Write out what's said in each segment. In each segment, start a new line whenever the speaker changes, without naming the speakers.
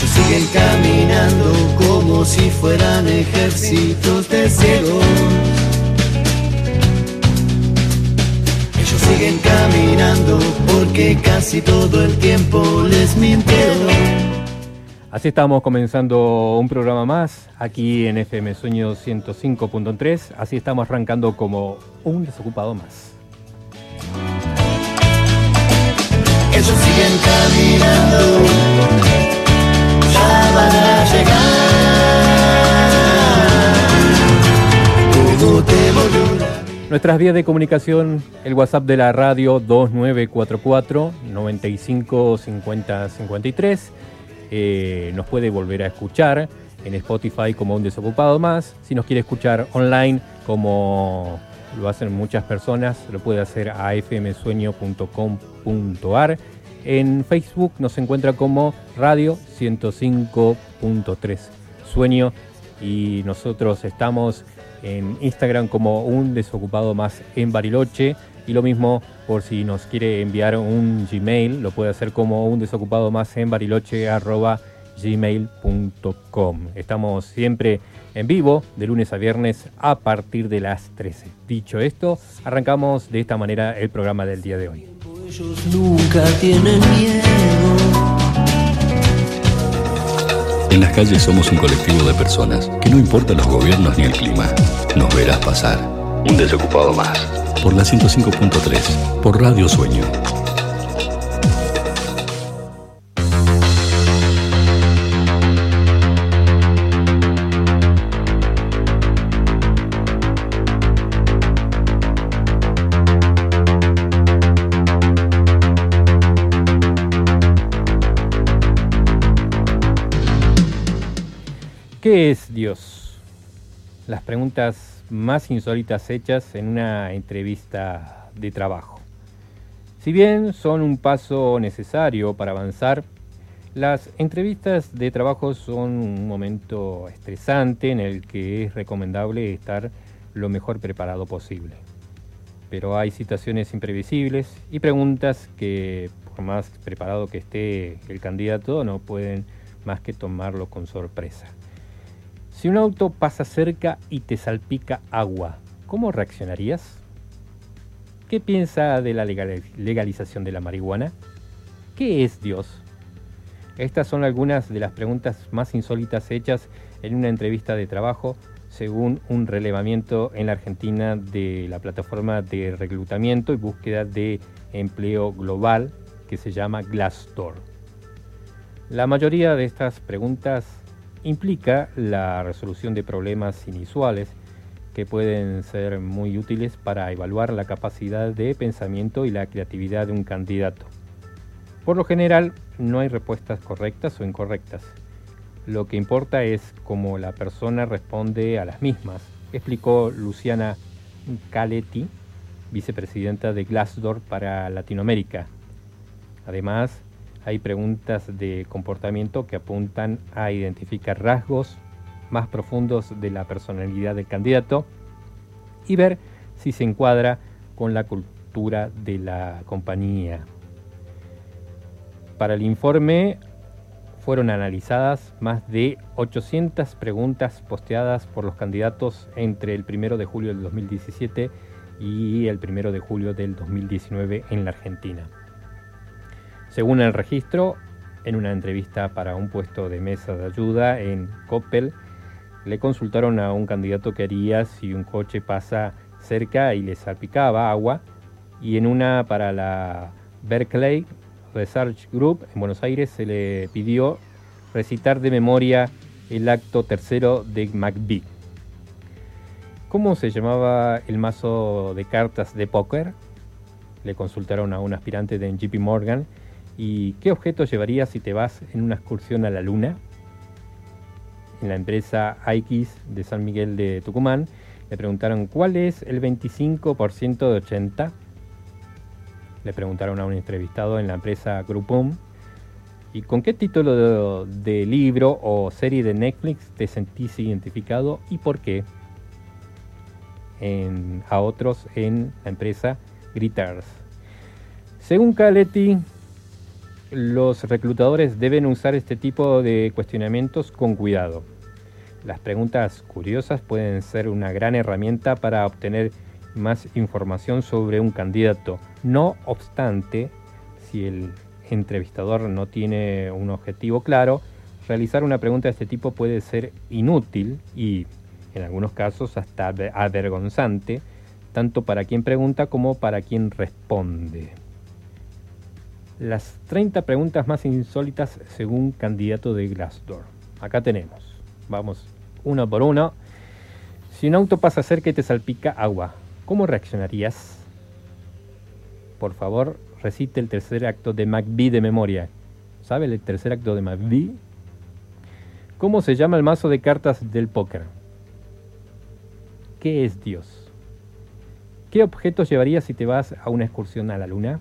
Ellos siguen caminando como si fueran ejércitos de ciegos. Ellos siguen caminando porque casi todo el tiempo les mintieron.
Así estamos comenzando un programa más aquí en FM Sueño 105.3. Así estamos arrancando como un desocupado más.
Ellos siguen caminando, ya van a llegar. ¿Cómo te volvió la
Nuestras vías de comunicación, el WhatsApp de la radio 2944 95 50 53. Eh, nos puede volver a escuchar en Spotify como un desocupado más. Si nos quiere escuchar online como lo hacen muchas personas, lo puede hacer a fmsueño.com.ar. En Facebook nos encuentra como Radio 105.3 Sueño y nosotros estamos en Instagram como un desocupado más en Bariloche y lo mismo por si nos quiere enviar un Gmail, lo puede hacer como un desocupado más en bariloche gmail.com. Estamos siempre en vivo de lunes a viernes a partir de las 13. Dicho esto, arrancamos de esta manera el programa del día de hoy.
Ellos nunca tienen miedo.
En las calles somos un colectivo de personas que no importa los gobiernos ni el clima, nos verás pasar. Un desocupado más. Por la 105.3, por Radio Sueño.
¿Qué es Dios? Las preguntas más insólitas hechas en una entrevista de trabajo. Si bien son un paso necesario para avanzar, las entrevistas de trabajo son un momento estresante en el que es recomendable estar lo mejor preparado posible. Pero hay situaciones imprevisibles y preguntas que, por más preparado que esté el candidato, no pueden más que tomarlo con sorpresa. Si un auto pasa cerca y te salpica agua, ¿cómo reaccionarías? ¿Qué piensa de la legal- legalización de la marihuana? ¿Qué es Dios? Estas son algunas de las preguntas más insólitas hechas en una entrevista de trabajo según un relevamiento en la Argentina de la plataforma de reclutamiento y búsqueda de empleo global que se llama Glassdoor. La mayoría de estas preguntas implica la resolución de problemas inusuales que pueden ser muy útiles para evaluar la capacidad de pensamiento y la creatividad de un candidato. Por lo general, no hay respuestas correctas o incorrectas. Lo que importa es cómo la persona responde a las mismas, explicó Luciana Caletti, vicepresidenta de Glassdoor para Latinoamérica. Además, hay preguntas de comportamiento que apuntan a identificar rasgos más profundos de la personalidad del candidato y ver si se encuadra con la cultura de la compañía. Para el informe fueron analizadas más de 800 preguntas posteadas por los candidatos entre el 1 de julio del 2017 y el 1 de julio del 2019 en la Argentina. Según el registro, en una entrevista para un puesto de mesa de ayuda en Coppel, le consultaron a un candidato qué haría si un coche pasa cerca y le salpicaba agua, y en una para la Berkeley Research Group en Buenos Aires se le pidió recitar de memoria el acto tercero de McBee. ¿Cómo se llamaba el mazo de cartas de póker? Le consultaron a un aspirante de JP Morgan. ¿Y qué objeto llevarías si te vas en una excursión a la luna? En la empresa X de San Miguel de Tucumán le preguntaron ¿cuál es el 25% de 80? Le preguntaron a un entrevistado en la empresa Groupon ¿y con qué título de, de libro o serie de Netflix te sentís identificado y por qué? En- a otros en la empresa Gritters. Según Caletti, los reclutadores deben usar este tipo de cuestionamientos con cuidado. Las preguntas curiosas pueden ser una gran herramienta para obtener más información sobre un candidato. No obstante, si el entrevistador no tiene un objetivo claro, realizar una pregunta de este tipo puede ser inútil y, en algunos casos, hasta avergonzante, tanto para quien pregunta como para quien responde. Las 30 preguntas más insólitas según candidato de Glassdoor. Acá tenemos. Vamos uno por uno. Si un auto pasa cerca y te salpica agua, ¿cómo reaccionarías? Por favor, recite el tercer acto de MacBee de memoria. ¿Sabe el tercer acto de MacBee? ¿Cómo se llama el mazo de cartas del póker? ¿Qué es Dios? ¿Qué objetos llevarías si te vas a una excursión a la luna?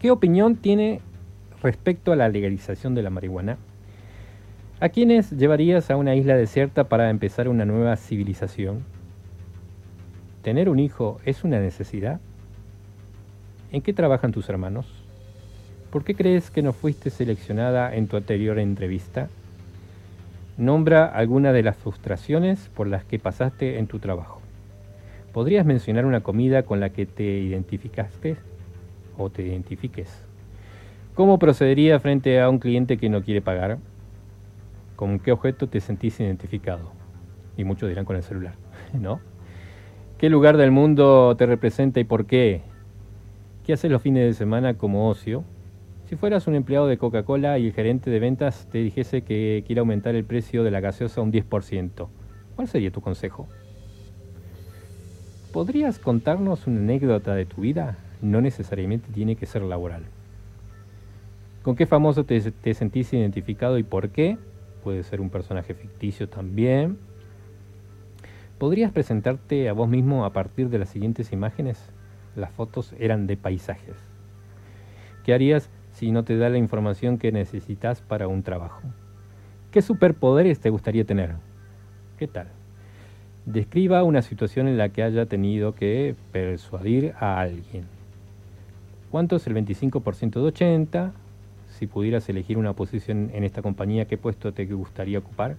¿Qué opinión tiene respecto a la legalización de la marihuana? ¿A quiénes llevarías a una isla desierta para empezar una nueva civilización? ¿Tener un hijo es una necesidad? ¿En qué trabajan tus hermanos? ¿Por qué crees que no fuiste seleccionada en tu anterior entrevista? Nombra alguna de las frustraciones por las que pasaste en tu trabajo. ¿Podrías mencionar una comida con la que te identificaste o te identifiques? ¿Cómo procedería frente a un cliente que no quiere pagar? ¿Con qué objeto te sentís identificado? Y muchos dirán con el celular, ¿no? ¿Qué lugar del mundo te representa y por qué? ¿Qué haces los fines de semana como ocio? Si fueras un empleado de Coca-Cola y el gerente de ventas te dijese que quiere aumentar el precio de la gaseosa un 10%, ¿cuál sería tu consejo? ¿Podrías contarnos una anécdota de tu vida? No necesariamente tiene que ser laboral. ¿Con qué famoso te, te sentís identificado y por qué? Puede ser un personaje ficticio también. ¿Podrías presentarte a vos mismo a partir de las siguientes imágenes? Las fotos eran de paisajes. ¿Qué harías si no te da la información que necesitas para un trabajo. ¿Qué superpoderes te gustaría tener? ¿Qué tal? Describa una situación en la que haya tenido que persuadir a alguien. ¿Cuánto es el 25% de 80? Si pudieras elegir una posición en esta compañía, ¿qué puesto te gustaría ocupar?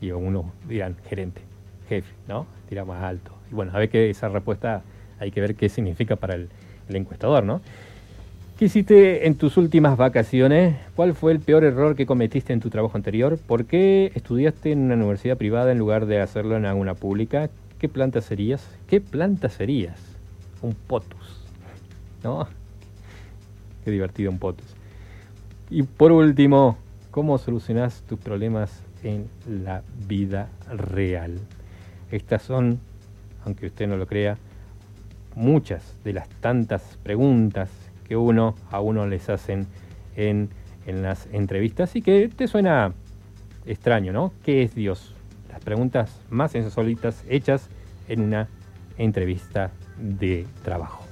Y uno dirán, gerente, jefe, ¿no? Tira más alto. Y bueno, a ver que esa respuesta hay que ver qué significa para el, el encuestador, ¿no? ¿Qué hiciste en tus últimas vacaciones? ¿Cuál fue el peor error que cometiste en tu trabajo anterior? ¿Por qué estudiaste en una universidad privada en lugar de hacerlo en alguna pública? ¿Qué planta serías? ¿Qué planta serías? Un potus. ¿No? Qué divertido un potus. Y por último, ¿cómo solucionas tus problemas en la vida real? Estas son, aunque usted no lo crea, muchas de las tantas preguntas que uno a uno les hacen en, en las entrevistas y que te suena extraño, ¿no? ¿Qué es Dios? Las preguntas más insólitas hechas en una entrevista de trabajo.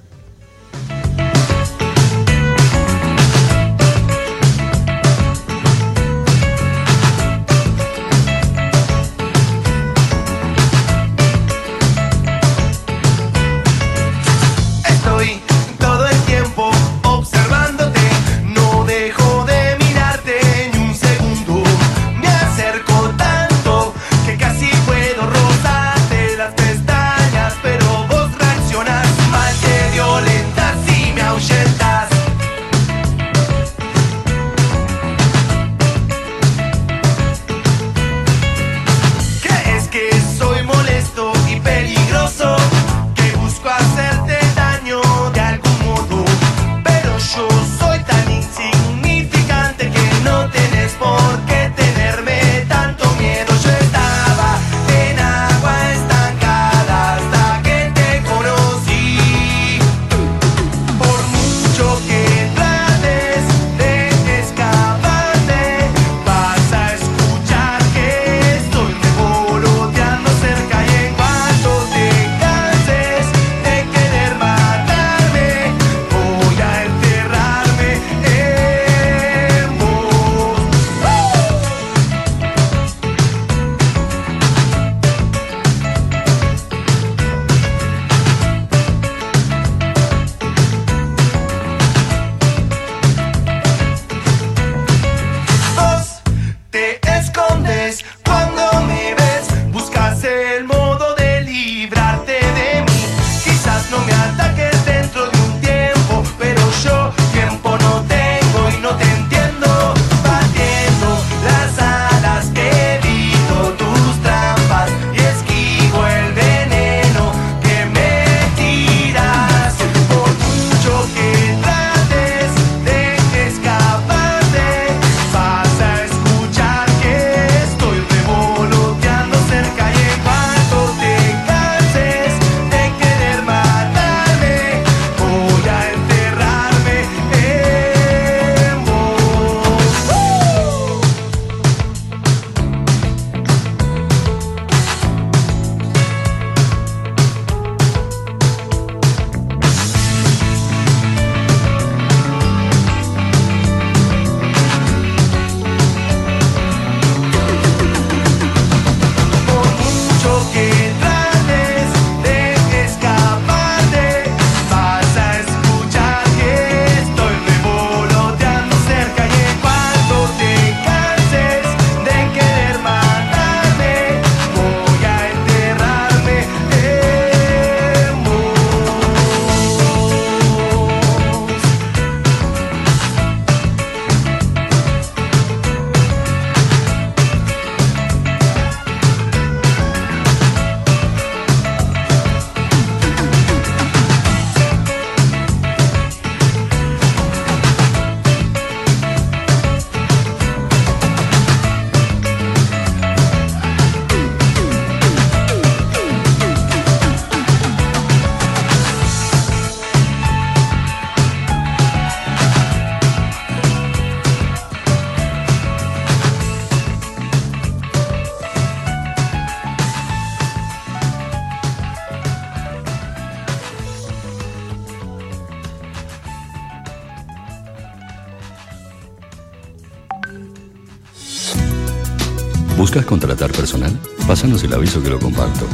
¿Buscas contratar personal? Pásanos el aviso que lo comparto.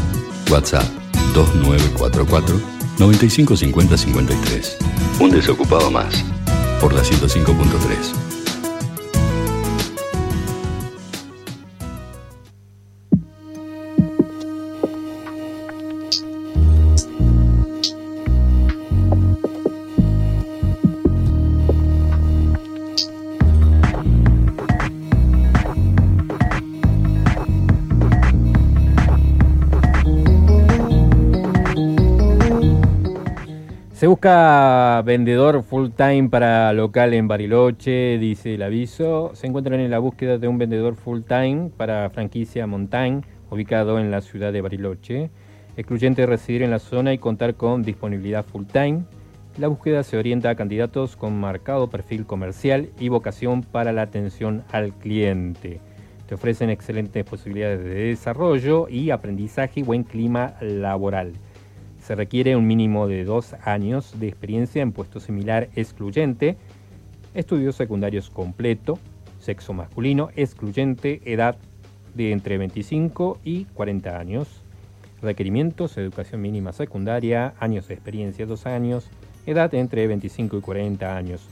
WhatsApp 2944 955053. Un desocupado más. Por la 105.3.
busca vendedor full time para local en Bariloche, dice el aviso. Se encuentran en la búsqueda de un vendedor full time para franquicia Montaigne, ubicado en la ciudad de Bariloche. Excluyente residir en la zona y contar con disponibilidad full time. La búsqueda se orienta a candidatos con marcado perfil comercial y vocación para la atención al cliente. Te ofrecen excelentes posibilidades de desarrollo y aprendizaje y buen clima laboral. Se requiere un mínimo de dos años de experiencia en puesto similar excluyente, estudios secundarios completo, sexo masculino excluyente, edad de entre 25 y 40 años. Requerimientos, educación mínima secundaria, años de experiencia, dos años, edad entre 25 y 40 años.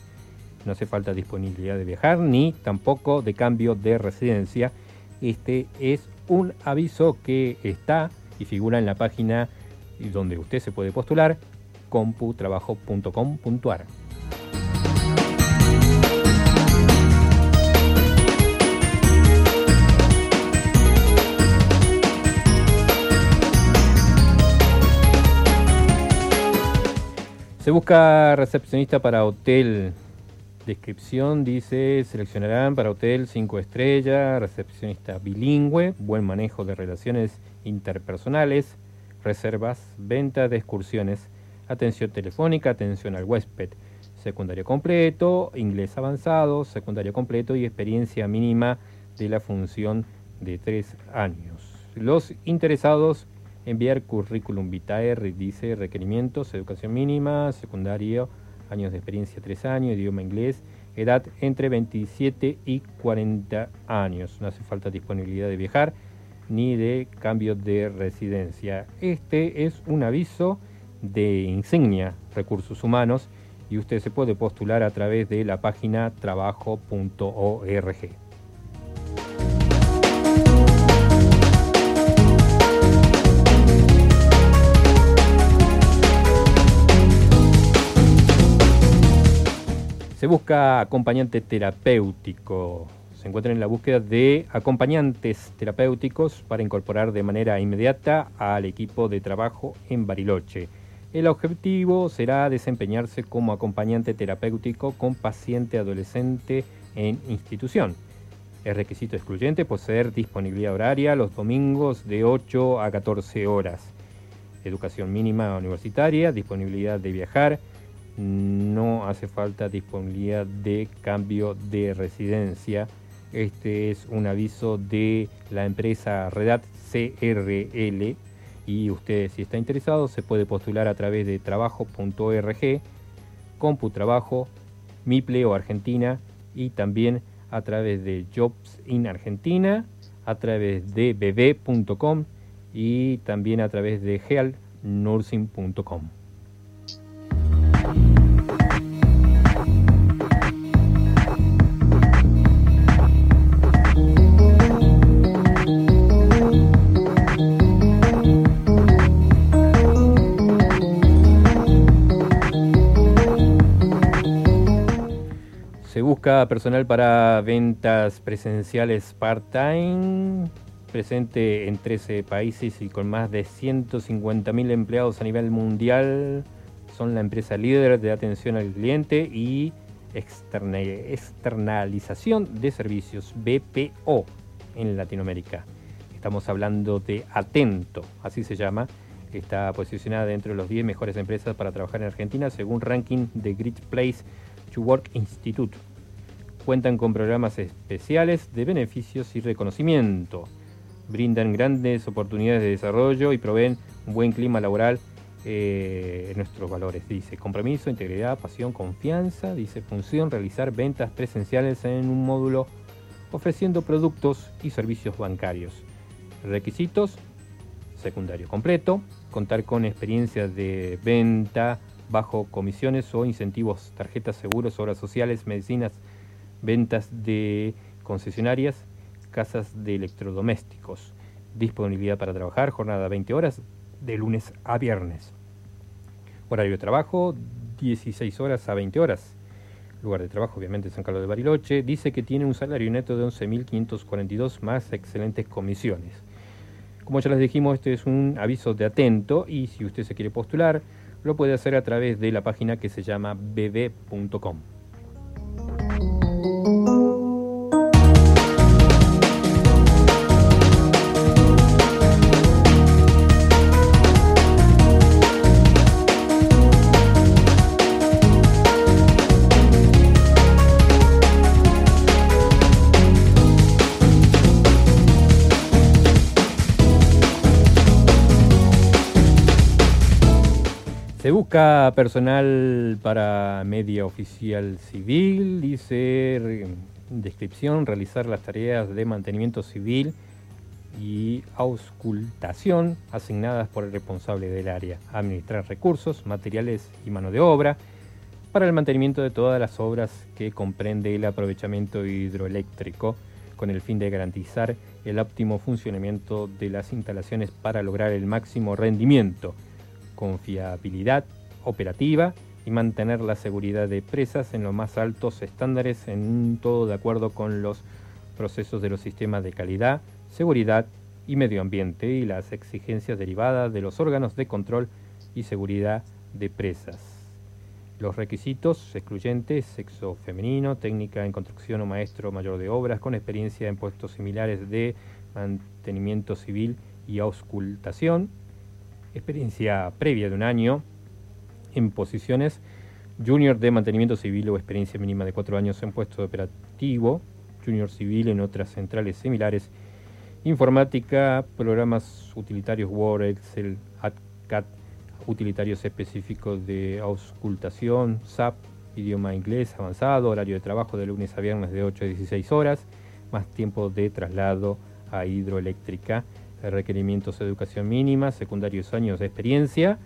No hace falta disponibilidad de viajar ni tampoco de cambio de residencia. Este es un aviso que está y figura en la página y donde usted se puede postular, computrabajo.com.ar. Se busca recepcionista para hotel. Descripción dice, seleccionarán para hotel 5 estrellas, recepcionista bilingüe, buen manejo de relaciones interpersonales, reservas, venta de excursiones, atención telefónica, atención al huésped, secundario completo, inglés avanzado, secundario completo y experiencia mínima de la función de tres años. Los interesados enviar currículum vitae, dice requerimientos, educación mínima, secundario, años de experiencia tres años, idioma inglés, edad entre 27 y 40 años. No hace falta disponibilidad de viajar ni de cambio de residencia. Este es un aviso de insignia recursos humanos y usted se puede postular a través de la página trabajo.org. Se busca acompañante terapéutico se encuentran en la búsqueda de acompañantes terapéuticos para incorporar de manera inmediata al equipo de trabajo en Bariloche. El objetivo será desempeñarse como acompañante terapéutico con paciente adolescente en institución. Es requisito excluyente poseer disponibilidad horaria los domingos de 8 a 14 horas. Educación mínima universitaria, disponibilidad de viajar, no hace falta disponibilidad de cambio de residencia este es un aviso de la empresa Redat CRL y usted si está interesado se puede postular a través de trabajo.org, CompuTrabajo, Mipleo Argentina y también a través de Jobs in Argentina, a través de bb.com y también a través de healnursing.com. busca personal para ventas presenciales part-time, presente en 13 países y con más de 150.000 empleados a nivel mundial. Son la empresa líder de atención al cliente y externalización de servicios BPO en Latinoamérica. Estamos hablando de Atento, así se llama. Está posicionada dentro de los 10 mejores empresas para trabajar en Argentina según ranking de Great Place to Work Institute cuentan con programas especiales de beneficios y reconocimiento. Brindan grandes oportunidades de desarrollo y proveen un buen clima laboral eh, nuestros valores. Dice compromiso, integridad, pasión, confianza. Dice función, realizar ventas presenciales en un módulo ofreciendo productos y servicios bancarios. Requisitos, secundario completo, contar con experiencia de venta bajo comisiones o incentivos, tarjetas, seguros, obras sociales, medicinas, ventas de concesionarias, casas de electrodomésticos. Disponibilidad para trabajar, jornada 20 horas, de lunes a viernes. Horario de trabajo, 16 horas a 20 horas. Lugar de trabajo, obviamente, San Carlos de Bariloche. Dice que tiene un salario neto de 11.542 más excelentes comisiones. Como ya les dijimos, este es un aviso de atento y si usted se quiere postular, lo puede hacer a través de la página que se llama bb.com. busca personal para media oficial civil, dice descripción, realizar las tareas de mantenimiento civil y auscultación asignadas por el responsable del área, administrar recursos, materiales y mano de obra para el mantenimiento de todas las obras que comprende el aprovechamiento hidroeléctrico con el fin de garantizar el óptimo funcionamiento de las instalaciones para lograr el máximo rendimiento confiabilidad operativa y mantener la seguridad de presas en los más altos estándares en todo de acuerdo con los procesos de los sistemas de calidad, seguridad y medio ambiente y las exigencias derivadas de los órganos de control y seguridad de presas. Los requisitos excluyentes, sexo femenino, técnica en construcción o maestro mayor de obras con experiencia en puestos similares de mantenimiento civil y auscultación, experiencia previa de un año en posiciones junior de mantenimiento civil o experiencia mínima de cuatro años en puesto operativo, junior civil en otras centrales similares, informática, programas utilitarios Word, Excel, AdCAD, utilitarios específicos de auscultación, SAP, idioma inglés avanzado, horario de trabajo de lunes a viernes de 8 a 16 horas, más tiempo de traslado a hidroeléctrica requerimientos de educación mínima, secundarios años de experiencia,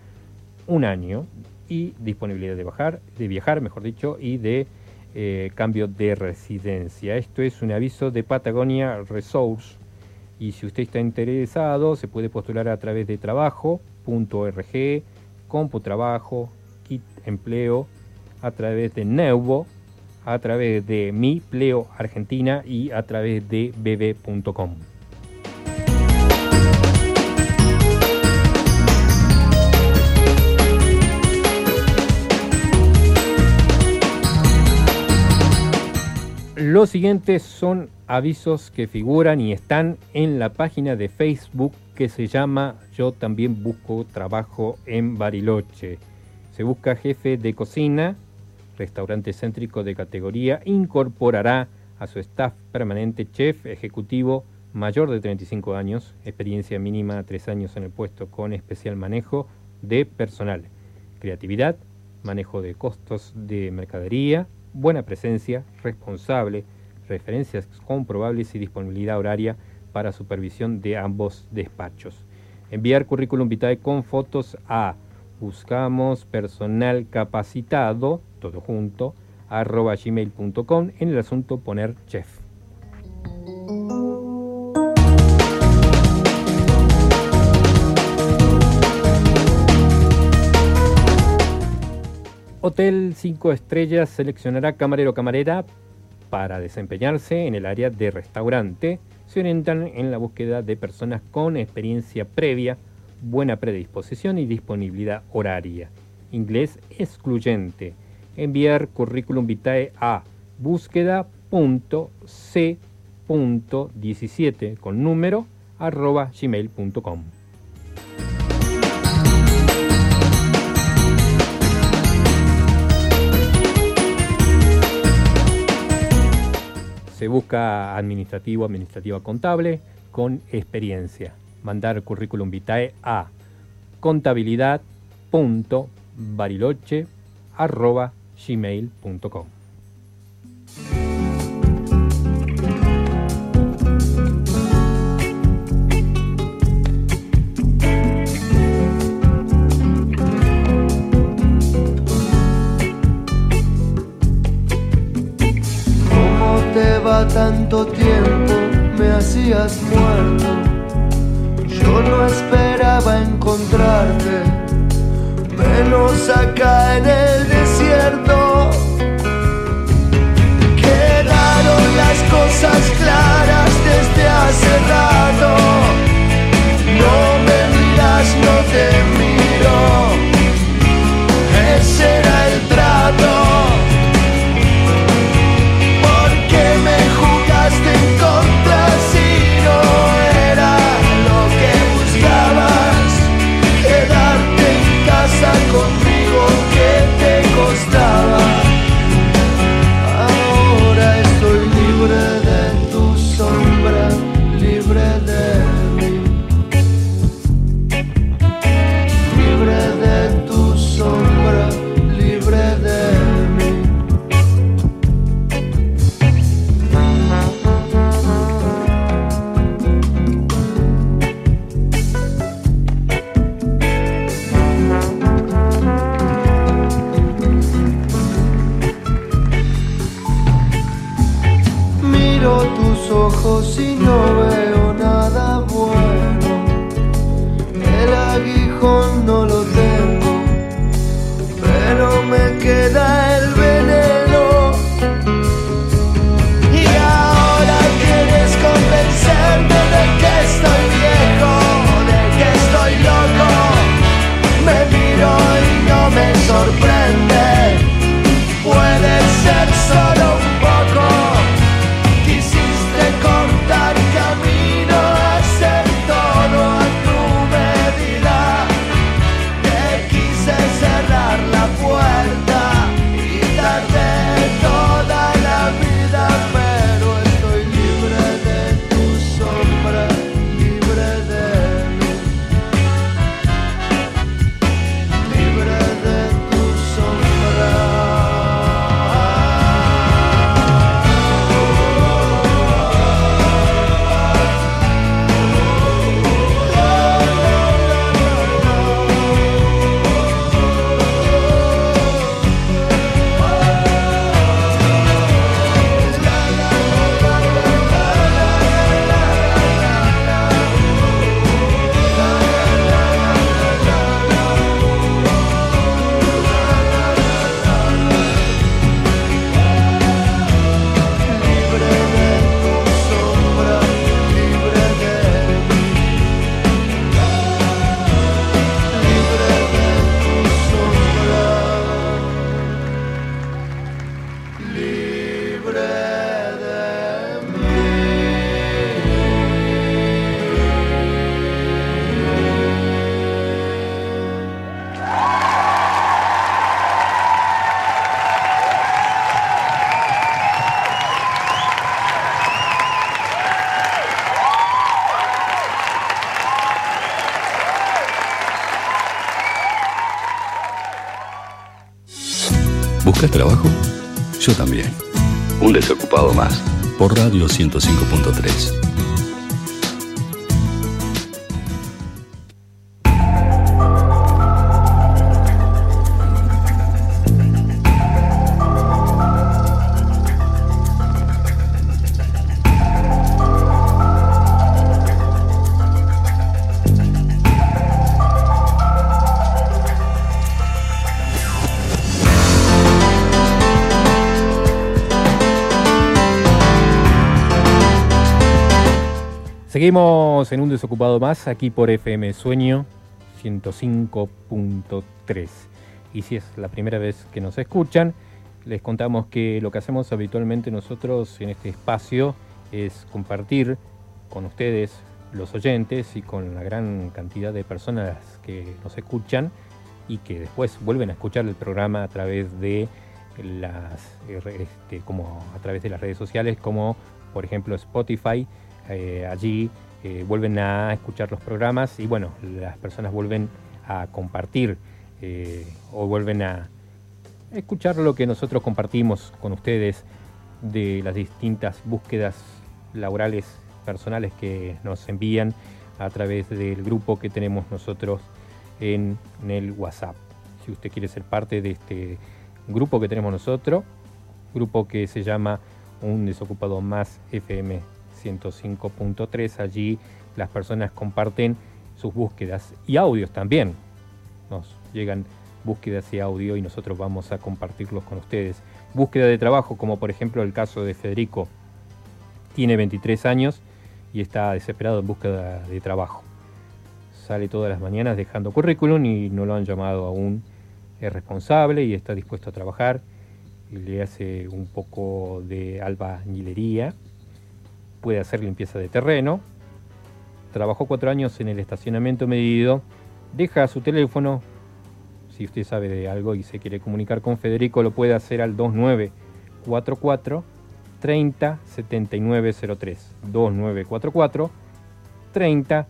un año y disponibilidad de, bajar, de viajar, mejor dicho, y de eh, cambio de residencia. Esto es un aviso de Patagonia Resource y si usted está interesado se puede postular a través de trabajo.org, CompuTrabajo, Kit Empleo, a través de Neuvo, a través de Mi Pleo Argentina y a través de bb.com. Los siguientes son avisos que figuran y están en la página de Facebook que se llama Yo también busco trabajo en Bariloche. Se busca jefe de cocina, restaurante céntrico de categoría, incorporará a su staff permanente chef ejecutivo mayor de 35 años, experiencia mínima 3 años en el puesto con especial manejo de personal, creatividad, manejo de costos de mercadería, buena presencia, responsable, referencias comprobables y disponibilidad horaria para supervisión de ambos despachos. Enviar currículum vitae con fotos a buscamos personal capacitado, todo junto, arroba gmail.com, en el asunto poner chef. Hotel 5 Estrellas seleccionará camarero o camarera para desempeñarse en el área de restaurante. Se orientan en la búsqueda de personas con experiencia previa, buena predisposición y disponibilidad horaria. Inglés excluyente. Enviar currículum vitae a búsqueda.c.17 con número arroba gmail.com. Se busca administrativo, administrativa contable con experiencia. Mandar currículum vitae a contabilidad.bariloche.gmail.com
tanto tiempo, me hacías muerto. Yo no esperaba encontrarte, menos acá en el desierto. Quedaron las cosas claras desde hace rato. No me miras, no te miro.
Por Radio 105.3.
Seguimos en un desocupado más aquí por FM Sueño 105.3. Y si es la primera vez que nos escuchan, les contamos que lo que hacemos habitualmente nosotros en este espacio es compartir con ustedes, los oyentes, y con la gran cantidad de personas que nos escuchan y que después vuelven a escuchar el programa a través de las este, como a través de las redes sociales como por ejemplo Spotify eh, allí eh, vuelven a escuchar los programas y bueno, las personas vuelven a compartir eh, o vuelven a escuchar lo que nosotros compartimos con ustedes de las distintas búsquedas laborales personales que nos envían a través del grupo que tenemos nosotros en, en el WhatsApp. Si usted quiere ser parte de este grupo que tenemos nosotros, grupo que se llama un desocupado más FM 105.3. Allí las personas comparten sus búsquedas y audios también. Nos llegan búsquedas y audio y nosotros vamos a compartirlos con ustedes. Búsqueda de trabajo, como por ejemplo el caso de Federico. Tiene 23 años y está desesperado en búsqueda de trabajo. Sale todas las mañanas dejando currículum y no lo han llamado aún. Es responsable y está dispuesto a trabajar. Y le hace un poco de albañilería. Puede hacer limpieza de terreno. Trabajó cuatro años en el estacionamiento medido. Deja su teléfono. Si usted sabe de algo y se quiere comunicar con Federico, lo puede hacer al 2944 30 7903 2944 30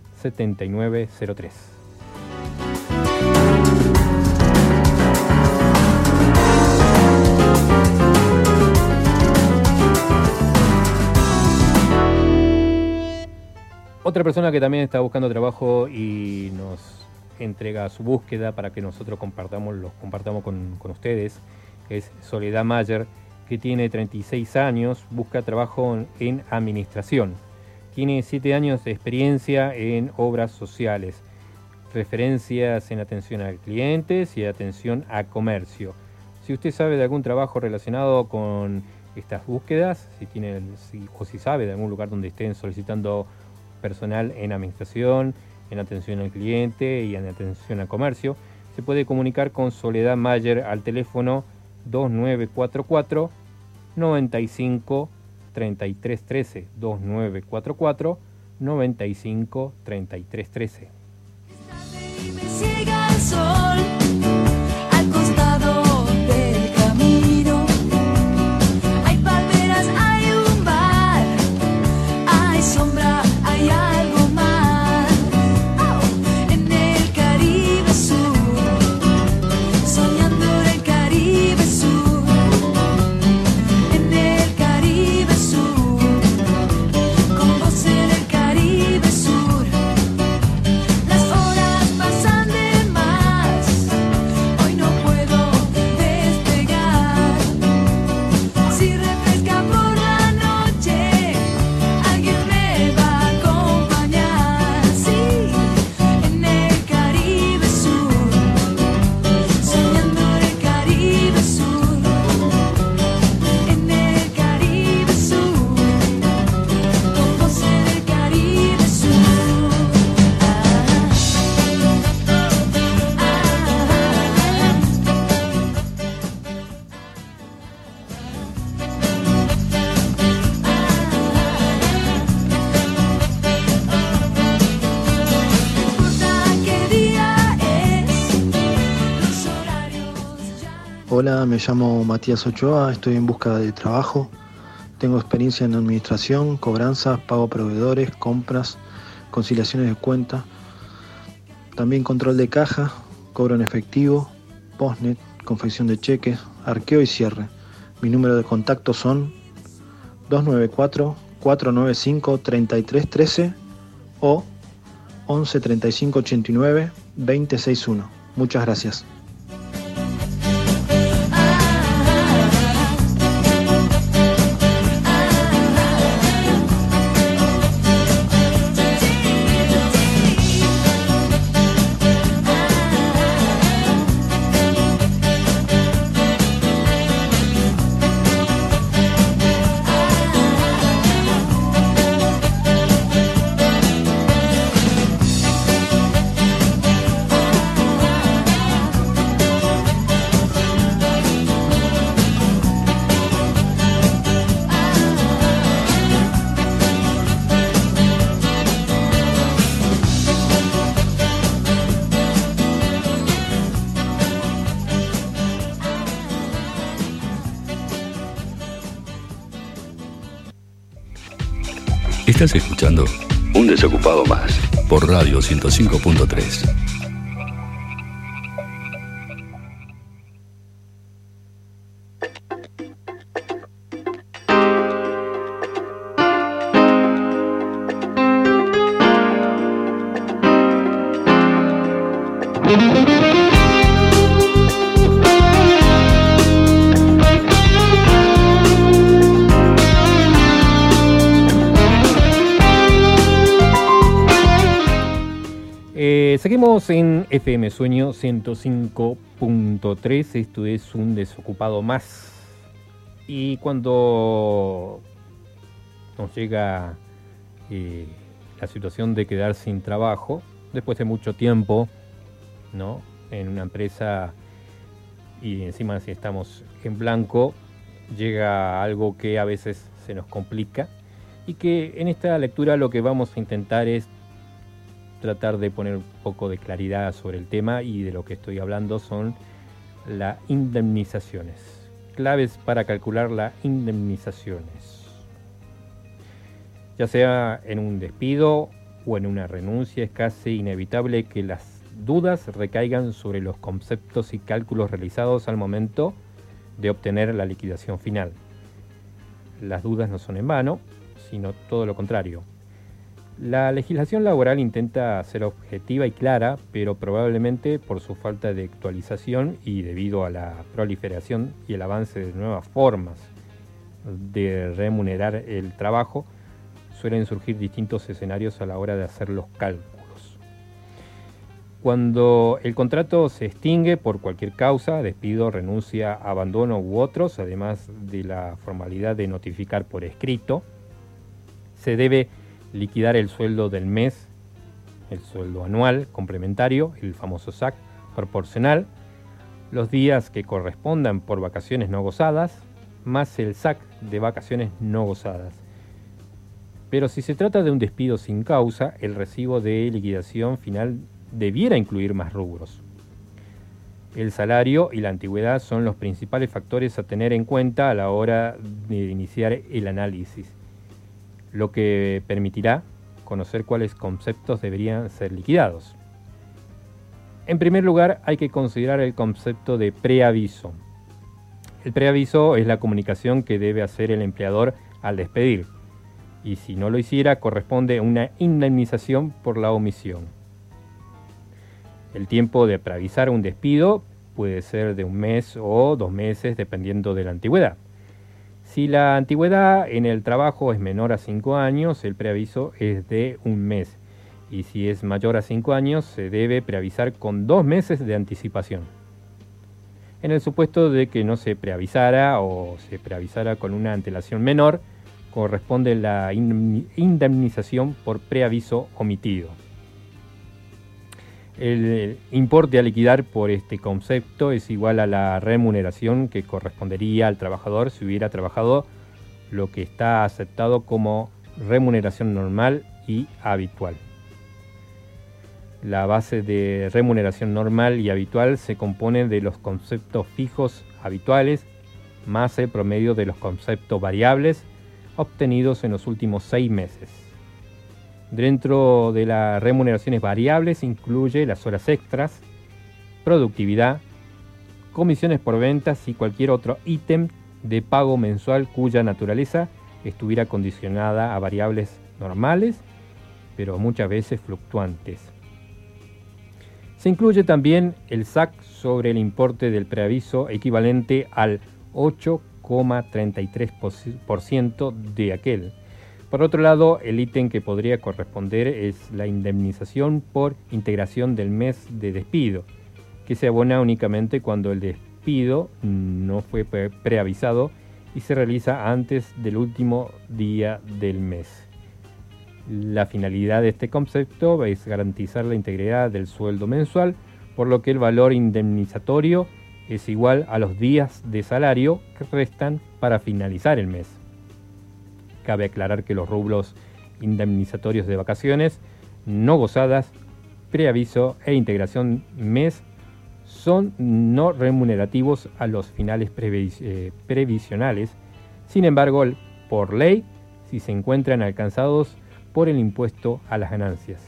Otra persona que también está buscando trabajo y nos entrega su búsqueda para que nosotros compartamos, los compartamos con, con ustedes es Soledad Mayer que tiene 36 años, busca trabajo en administración. Tiene 7 años de experiencia en obras sociales, referencias en atención a clientes y atención a comercio. Si usted sabe de algún trabajo relacionado con estas búsquedas, si tiene o si sabe de algún lugar donde estén solicitando personal en administración, en atención al cliente y en atención al comercio, se puede comunicar con Soledad Mayer al teléfono 2944 95 33 13 2944 95 33
Me llamo Matías Ochoa, estoy en busca de trabajo. Tengo experiencia en administración, cobranzas, pago a proveedores, compras, conciliaciones de cuenta. También control de caja, cobro en efectivo, postnet, confección de cheques, arqueo y cierre. Mi número de contacto son 294-495-3313 o 11 35 89 261. Muchas gracias.
Estás escuchando Un Desocupado Más por Radio 105.3.
FM Sueño 105.3. Esto es un desocupado más. Y cuando nos llega eh, la situación de quedar sin trabajo, después de mucho tiempo, ¿no? En una empresa y encima si estamos en blanco, llega algo que a veces se nos complica y que en esta lectura lo que vamos a intentar es tratar de poner un poco de claridad sobre el tema y de lo que estoy hablando son las indemnizaciones. Claves para calcular las indemnizaciones. Ya sea en un despido o en una renuncia, es casi inevitable que las dudas recaigan sobre los conceptos y cálculos realizados al momento de obtener la liquidación final. Las dudas no son en vano, sino todo lo contrario. La legislación laboral intenta ser objetiva y clara, pero probablemente por su falta de actualización y debido a la proliferación y el avance de nuevas formas de remunerar el trabajo, suelen surgir distintos escenarios a la hora de hacer los cálculos. Cuando el contrato se extingue por cualquier causa, despido, renuncia, abandono u otros, además de la formalidad de notificar por escrito, se debe liquidar el sueldo del mes, el sueldo anual complementario, el famoso SAC proporcional, los días que correspondan por vacaciones no gozadas, más el SAC de vacaciones no gozadas. Pero si se trata de un despido sin causa, el recibo de liquidación final debiera incluir más rubros. El salario y la antigüedad son los principales factores a tener en cuenta a la hora de iniciar el análisis, lo que permitirá conocer cuáles conceptos deberían ser liquidados. En primer lugar, hay que considerar el concepto de preaviso. El preaviso es la comunicación que debe hacer el empleador al despedir, y si no lo hiciera corresponde una indemnización por la omisión. El tiempo de preavisar un despido puede ser de un mes o dos meses dependiendo de la antigüedad. Si la antigüedad en el trabajo es menor a cinco años, el preaviso es de un mes. Y si es mayor a cinco años, se debe preavisar con dos meses de anticipación. En el supuesto de que no se preavisara o se preavisara con una antelación menor, corresponde la indemnización por preaviso omitido. El importe a liquidar por este concepto es igual a la remuneración que correspondería al trabajador si hubiera trabajado lo que está aceptado como remuneración normal y habitual. La base de remuneración normal y habitual se compone de los conceptos fijos habituales más el promedio de los conceptos variables obtenidos en los últimos seis meses. Dentro de las remuneraciones variables incluye las horas extras, productividad, comisiones por ventas y cualquier otro ítem de pago mensual cuya naturaleza estuviera condicionada a variables normales, pero muchas veces fluctuantes. Se incluye también el SAC sobre el importe del preaviso equivalente al 8,33% de aquel por otro lado, el ítem que podría corresponder es la indemnización por integración del mes de despido, que se abona únicamente cuando el despido no fue preavisado y se realiza antes del último día del mes. La finalidad de este concepto es garantizar la integridad del sueldo mensual, por lo que el valor indemnizatorio es igual a los días de salario que restan para finalizar el mes. Cabe aclarar que los rublos indemnizatorios de vacaciones, no gozadas, preaviso e integración mes son no remunerativos a los finales eh, previsionales. Sin embargo, por ley, si se encuentran alcanzados por el impuesto a las ganancias.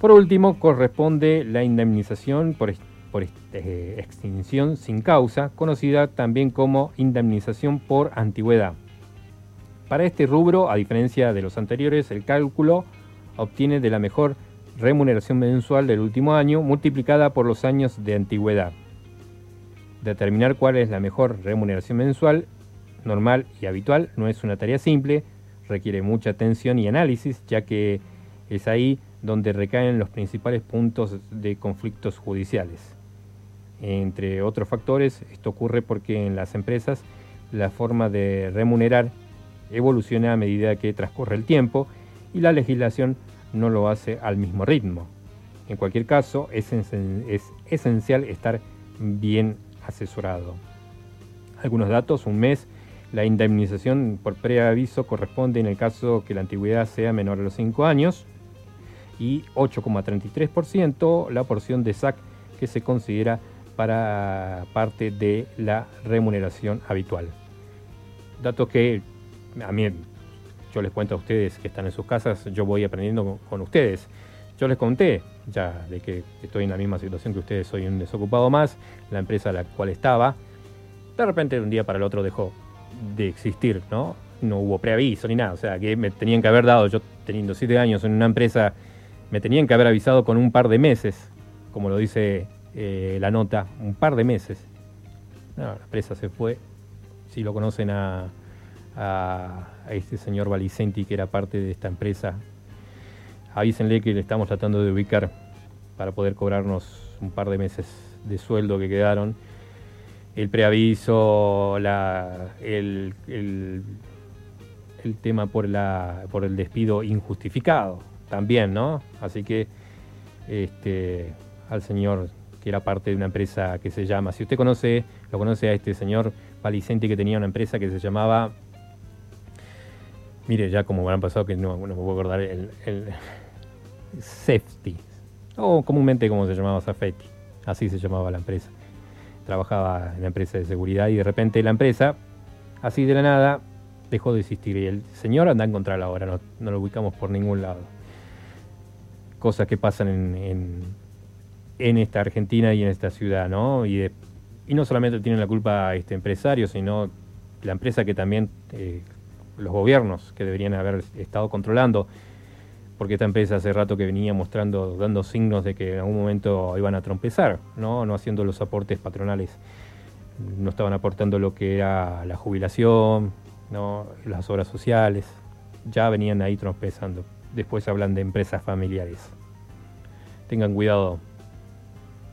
Por último, corresponde la indemnización por, este, extinción sin causa, conocida también como indemnización por antigüedad. Para este rubro, a diferencia de los anteriores, el cálculo obtiene de la mejor remuneración mensual del último año multiplicada por los años de antigüedad. Determinar cuál es la mejor remuneración mensual, normal y habitual, no es una tarea simple, requiere mucha atención y análisis, ya que es ahí donde recaen los principales puntos de conflictos judiciales. Entre otros factores, esto ocurre porque en las empresas la forma de remunerar evoluciona a medida que transcurre el tiempo y la legislación no lo hace al mismo ritmo. En cualquier caso, es, esencial estar bien asesorado. Algunos datos, un mes, la indemnización por preaviso corresponde en el caso que la antigüedad sea menor a los 5 años y 8,33% la porción de SAC que se considera para parte de la remuneración habitual. Datos que a mí, yo les cuento a ustedes que están en sus casas, yo voy aprendiendo con ustedes. Yo les conté ya de que estoy en la misma situación que ustedes, soy un desocupado más, la empresa a la cual estaba, de repente de un día para el otro dejó de existir, ¿no? No hubo preaviso ni nada, o sea, que me tenían que haber dado, yo teniendo siete años en una empresa, me tenían que haber avisado con un par de meses, como lo dice eh, la nota, un par de meses. La empresa se fue, si lo conocen a, a, este señor Valicenti, que era parte de esta empresa, avísenle que le estamos tratando de ubicar para poder cobrarnos un par de meses de sueldo que quedaron el preaviso, la, el, el, tema por, la, por el despido injustificado también, ¿no? Así que este, al señor que era parte de una empresa que se llama, si usted conoce, lo conoce a este señor Palicenti que tenía una empresa que se llamaba, mire ya como me han pasado que no, no me puedo acordar, el, el Safety, o comúnmente como se llamaba Safety, así se llamaba la empresa trabajaba en la empresa de seguridad y de repente la empresa, así de la nada, dejó de existir. Y el señor anda en contra la hora, no, no lo ubicamos por ningún lado. Cosas que pasan en, en, esta Argentina y en esta ciudad, ¿no? Y, y no solamente tienen la culpa este empresario, sino la empresa que también eh, los gobiernos que deberían haber estado controlando porque esta empresa hace rato que venía mostrando, dando signos de que en algún momento iban a trompezar, ¿no? no haciendo los aportes patronales. No estaban aportando lo que era la jubilación, ¿no? las obras sociales, ya venían ahí trompezando. Después hablan de empresas familiares. Tengan cuidado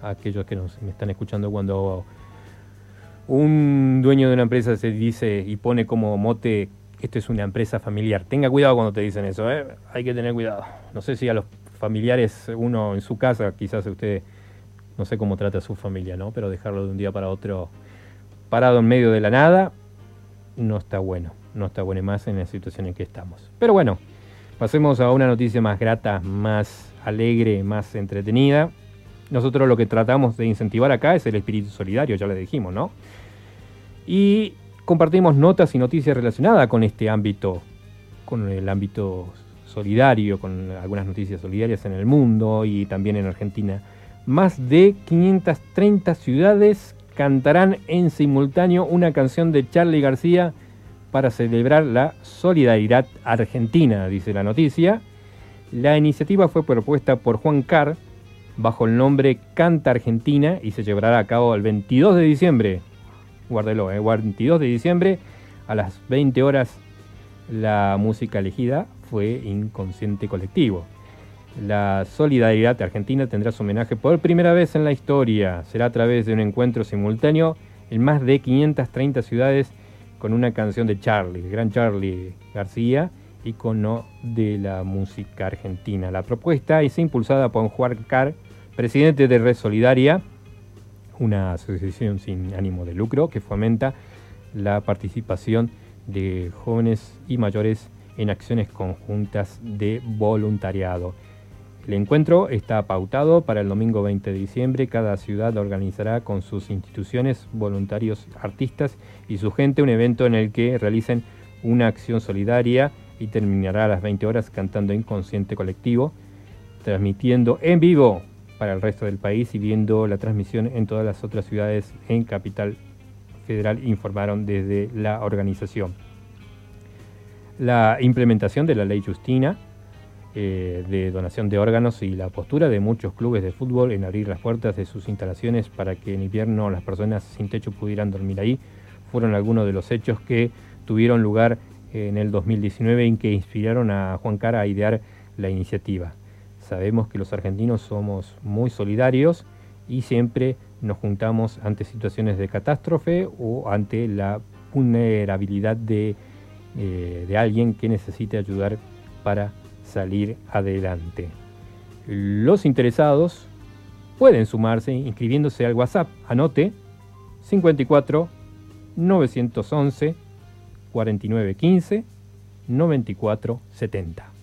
aquellos que nos, me están escuchando cuando un dueño de una empresa se dice y pone como mote esto es una empresa familiar. Tenga cuidado cuando te dicen eso, ¿eh? hay que tener cuidado. No sé si a los familiares, uno en su casa, quizás usted, no sé cómo trata a su familia, ¿no? Pero dejarlo de un día para otro parado en medio de la nada, no está bueno. No está bueno más en la situación en que estamos. Pero bueno, pasemos a una noticia más grata, más alegre, más entretenida. Nosotros lo que tratamos de incentivar acá es el espíritu solidario, ya le dijimos, ¿no? Y compartimos notas y noticias relacionadas con este ámbito, con el ámbito solidario, con algunas noticias solidarias en el mundo y también en Argentina. Más de 530 ciudades cantarán en simultáneo una canción de Charlie García para celebrar la solidaridad argentina, dice la noticia. La iniciativa fue propuesta por Juan Carr bajo el nombre Canta Argentina y se llevará a cabo el 22 de diciembre guárdelo, el 22 de diciembre a las 20 horas la música elegida fue Inconsciente Colectivo. La solidaridad argentina tendrá su homenaje por primera vez en la historia. Será a través de un encuentro simultáneo en más de 530 ciudades con una canción de Charlie, el gran Charlie García, icono de la música argentina. La propuesta es impulsada por Juan Carr, presidente de Red Solidaria, una asociación sin ánimo de lucro que fomenta la participación de jóvenes y mayores en acciones conjuntas de voluntariado. El encuentro está pautado para el domingo 20 de diciembre. Cada ciudad organizará con sus instituciones, voluntarios, artistas y su gente un evento en el que realicen una acción solidaria y terminará a las 20 horas cantando Inconsciente Colectivo, transmitiendo en vivo para el resto del país y viendo la transmisión en todas las otras ciudades en Capital Federal, informaron desde la organización. La implementación de la ley Justina eh, de donación de órganos y la postura de muchos clubes de fútbol en abrir las puertas de sus instalaciones para que en invierno las personas sin techo pudieran dormir ahí fueron algunos de los hechos que tuvieron lugar en el 2019 y que inspiraron a Juan Cara a idear la iniciativa
Sabemos que los argentinos somos muy solidarios y siempre nos juntamos ante situaciones de catástrofe o ante la vulnerabilidad de, eh, alguien que necesite ayudar para salir adelante. Los interesados pueden sumarse inscribiéndose al WhatsApp. Anote 54 911 4915 9470.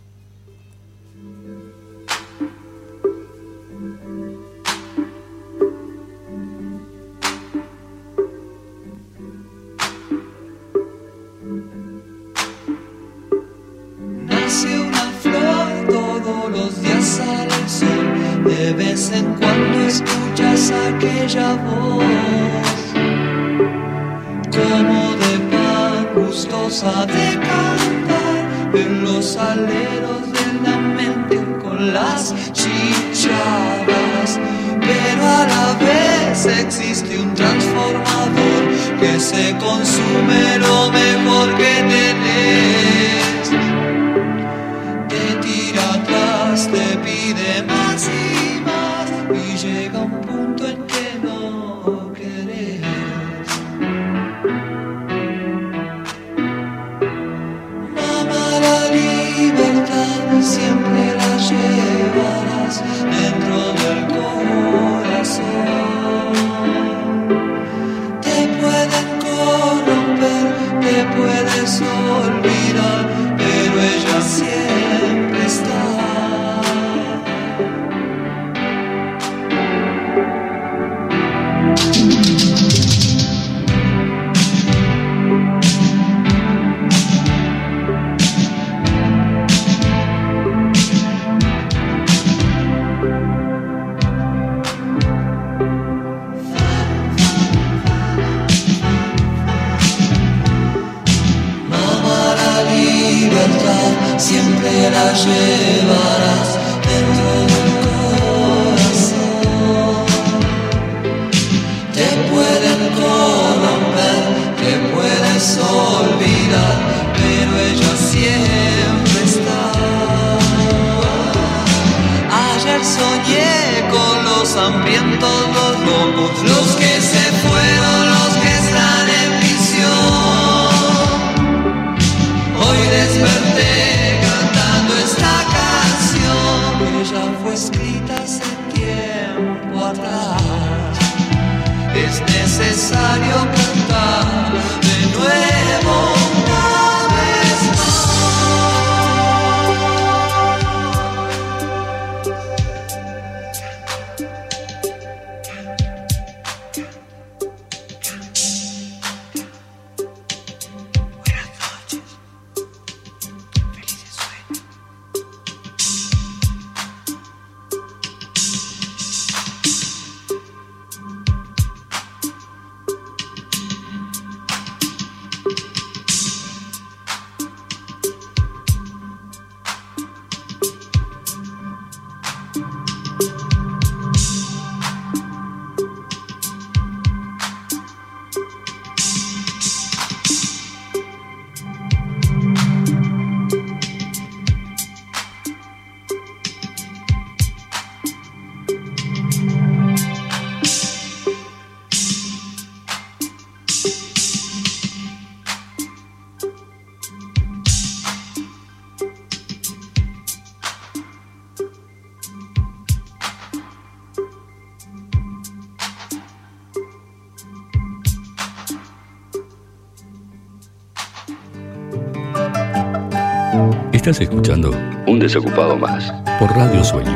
Estás escuchando Un Desocupado Más por Radio Sueño.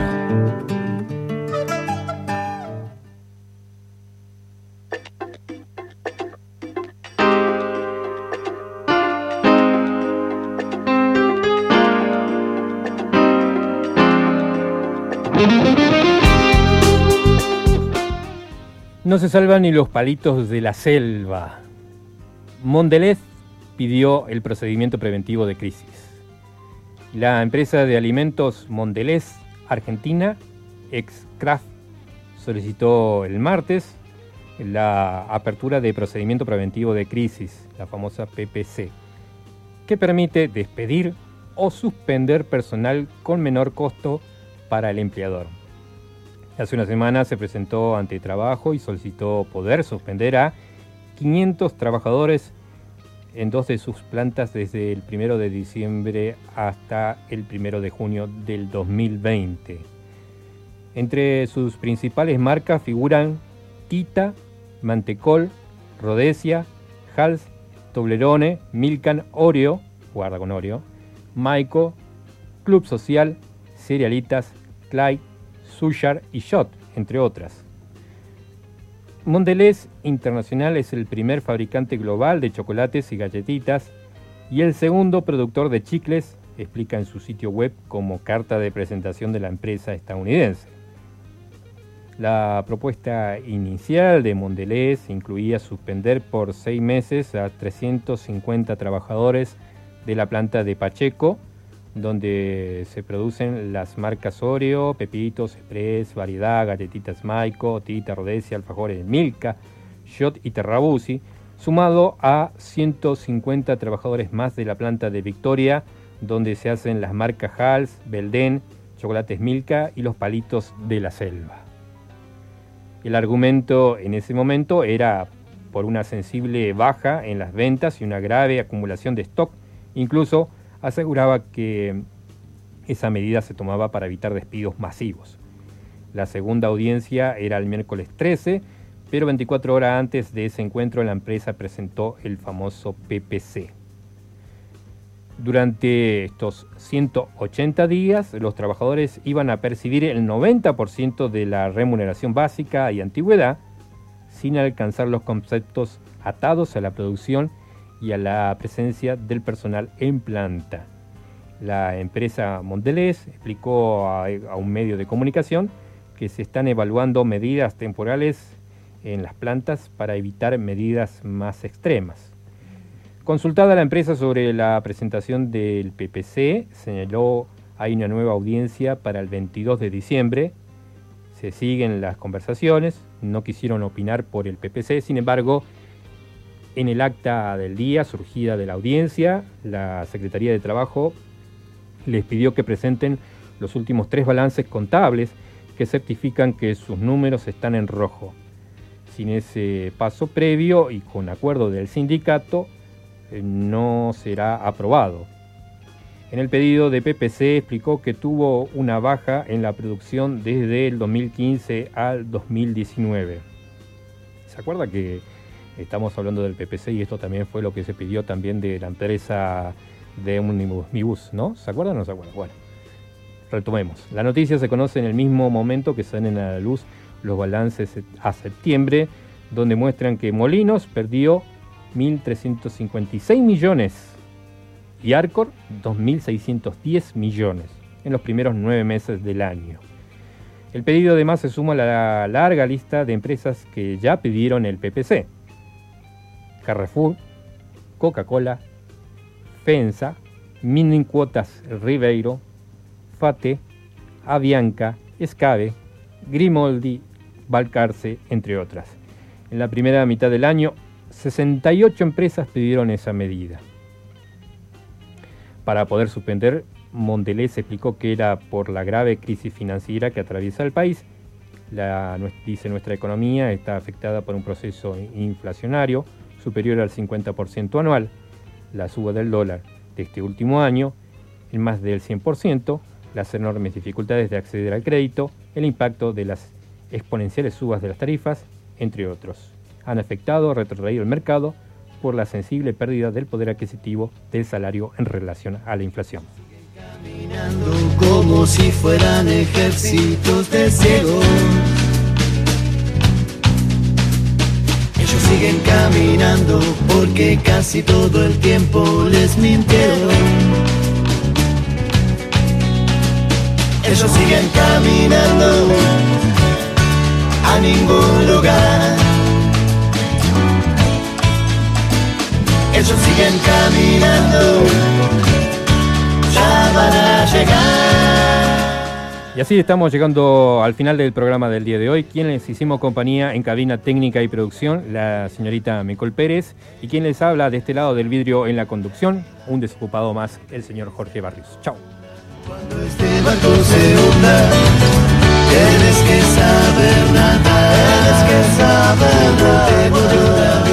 No se salvan ni los palitos de la selva. Mondelez pidió el procedimiento preventivo de crisis. La empresa de alimentos Mondelez Argentina, ex-Kraft, solicitó el martes la apertura de procedimiento preventivo de crisis, la famosa PPC, que permite despedir o suspender personal con menor costo
para el empleador. Hace una semana se presentó ante trabajo y solicitó poder suspender a 500 trabajadores en dos de sus plantas desde el 1 de diciembre hasta el 1 de junio del 2020. Entre sus principales marcas figuran Tita, Mantecol, Rhodesia, Hals, Toblerone, Milkan, Oreo, guarda con Oreo, Maiko, Club Social, Cerealitas, Clyde, Sushar y Shot, entre otras. Mondelez Internacional es el primer fabricante global de chocolates y galletitas y el segundo productor de chicles, explica en su sitio web como carta de presentación de la empresa estadounidense. La propuesta inicial de Mondelez incluía suspender por seis meses a 350 trabajadores de la planta de Pacheco, donde se producen las marcas Oreo, Pepitos, Express, Variedad, Galletitas Maico, Tita, Rodesia, Alfajores Milka, Shot y Terrabusi, sumado a 150 trabajadores más de la planta de Victoria, donde se hacen las marcas Hals, Belden, Chocolates Milka y los palitos de la selva. El argumento en ese momento era por una sensible baja en las ventas y una grave acumulación de stock, incluso aseguraba que esa medida se tomaba para evitar despidos masivos. La segunda audiencia era el miércoles 13, pero 24 horas antes de ese encuentro la empresa presentó el famoso PPC. Durante estos 180 días, los trabajadores iban a percibir el 90% de la remuneración básica y antigüedad, sin alcanzar los conceptos atados a la producción y a la presencia del personal en planta. La empresa Mondelez explicó a, un medio de comunicación que se están evaluando medidas temporales en las plantas para evitar medidas más extremas. Consultada la empresa sobre la presentación del PPC, señaló hay una nueva audiencia para el 22 de diciembre. Se siguen las conversaciones, no quisieron opinar por el PPC, sin embargo, en el acta del día surgida de la audiencia, la Secretaría de Trabajo les pidió que presenten los últimos tres balances contables que certifican que sus números están en rojo. Sin ese paso previo y con acuerdo del sindicato, eh, no será aprobado. En el pedido de PPC explicó que tuvo una baja en la producción desde el 2015 al 2019. ¿Se acuerda que Estamos hablando del PPC y esto también fue lo que se pidió también de la empresa de Omnibus, ¿no? ¿Se acuerdan o no se acuerdan? Bueno, retomemos. La noticia se conoce en el mismo momento que salen a la luz los balances a septiembre, donde muestran que Molinos perdió 1.356 millones y Arcor 2.610 millones en los primeros nueve meses del año. El pedido además se suma a la larga lista de empresas que ya pidieron el PPC. Carrefour, Coca-Cola, FENSA, Minin Cuotas Ribeiro, Fate, Avianca, Escabe, Grimoldi, Balcarce, entre otras. En la primera mitad del año, 68 empresas pidieron esa medida. Para poder suspender, Mondelez explicó que era por la grave crisis financiera que atraviesa el país. dice nuestra economía está afectada por un proceso inflacionario, superior al 50% anual, la suba del dólar de este último año en más del 100%, las enormes dificultades de acceder al crédito, el impacto de las exponenciales subas de las tarifas, entre otros, han afectado o retrotraído el mercado por la sensible pérdida del poder adquisitivo del salario en relación a la inflación.
Siguen caminando porque casi todo el tiempo les mintieron. Ellos siguen caminando a ningún lugar. Ellos siguen caminando, ya van a llegar.
Y así estamos llegando al final del programa del día de hoy. Quienes hicimos compañía en cabina técnica y producción, la señorita Micol Pérez. Y quien les habla de este lado del vidrio en la conducción, un desocupado más, el señor Jorge Barrios. Chao.
Cuando este barco se hunda, tienes que saber nada, tienes que saber nada.